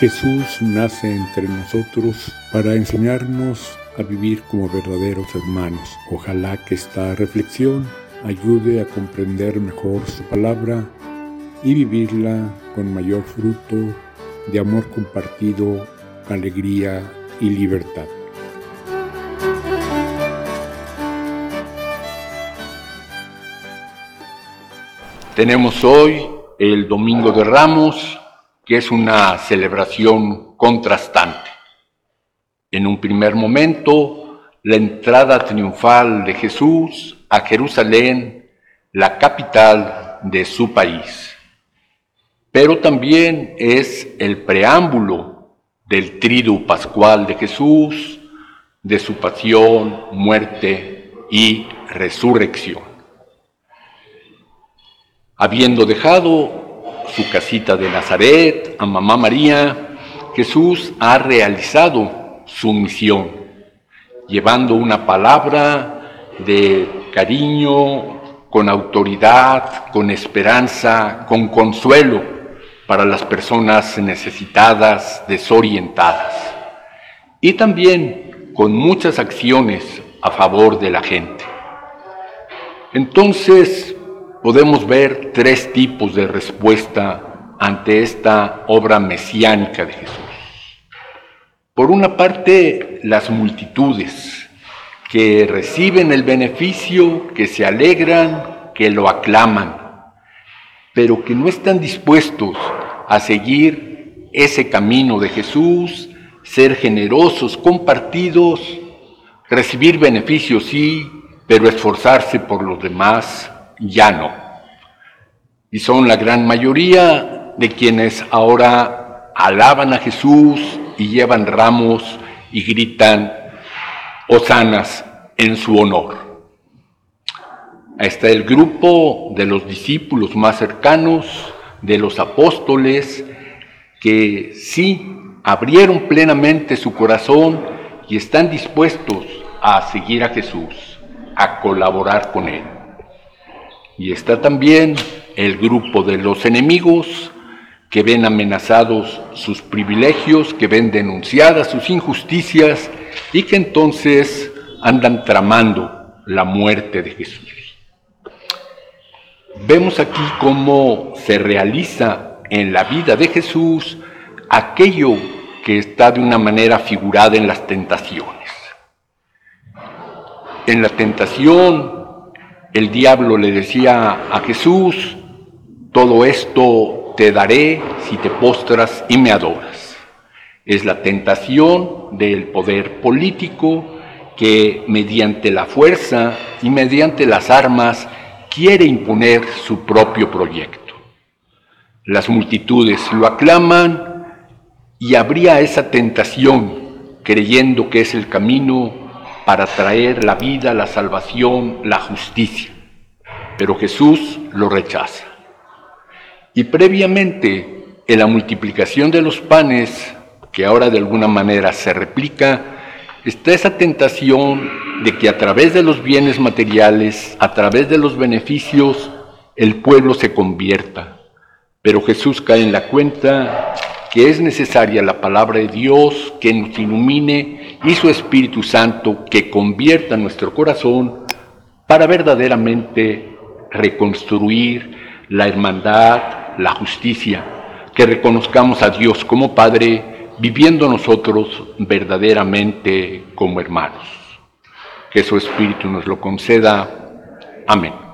Jesús nace entre nosotros para enseñarnos a vivir como verdaderos hermanos. Ojalá que esta reflexión ayude a comprender mejor su palabra y vivirla con mayor fruto de amor compartido, alegría y libertad. Tenemos hoy el Domingo de Ramos, que es una celebración contrastante. En un primer momento, la entrada triunfal de Jesús a Jerusalén, la capital de su país. Pero también es el preámbulo del trido pascual de Jesús, de su pasión, muerte y resurrección. Habiendo dejado su casita de Nazaret, a Mamá María, Jesús ha realizado su misión, llevando una palabra de cariño, con autoridad, con esperanza, con consuelo para las personas necesitadas, desorientadas, y también con muchas acciones a favor de la gente. Entonces, podemos ver tres tipos de respuesta ante esta obra mesiánica de Jesús. Por una parte, las multitudes que reciben el beneficio, que se alegran, que lo aclaman, pero que no están dispuestos a seguir ese camino de Jesús, ser generosos, compartidos, recibir beneficios sí, pero esforzarse por los demás ya no. Y son la gran mayoría de quienes ahora alaban a Jesús y llevan ramos y gritan hosanas en su honor. Está el grupo de los discípulos más cercanos, de los apóstoles, que sí abrieron plenamente su corazón y están dispuestos a seguir a Jesús, a colaborar con Él. Y está también el grupo de los enemigos que ven amenazados sus privilegios, que ven denunciadas sus injusticias y que entonces andan tramando la muerte de Jesús. Vemos aquí cómo se realiza en la vida de Jesús aquello que está de una manera figurada en las tentaciones. En la tentación el diablo le decía a Jesús, todo esto te daré si te postras y me adoras. Es la tentación del poder político que mediante la fuerza y mediante las armas quiere imponer su propio proyecto. Las multitudes lo aclaman y habría esa tentación creyendo que es el camino para traer la vida, la salvación, la justicia. Pero Jesús lo rechaza. Y previamente, en la multiplicación de los panes, que ahora de alguna manera se replica, está esa tentación de que a través de los bienes materiales, a través de los beneficios, el pueblo se convierta. Pero Jesús cae en la cuenta que es necesaria la palabra de Dios que nos ilumine y su Espíritu Santo que convierta nuestro corazón para verdaderamente reconstruir la hermandad, la justicia, que reconozcamos a Dios como Padre, viviendo nosotros verdaderamente como hermanos. Que su Espíritu nos lo conceda. Amén.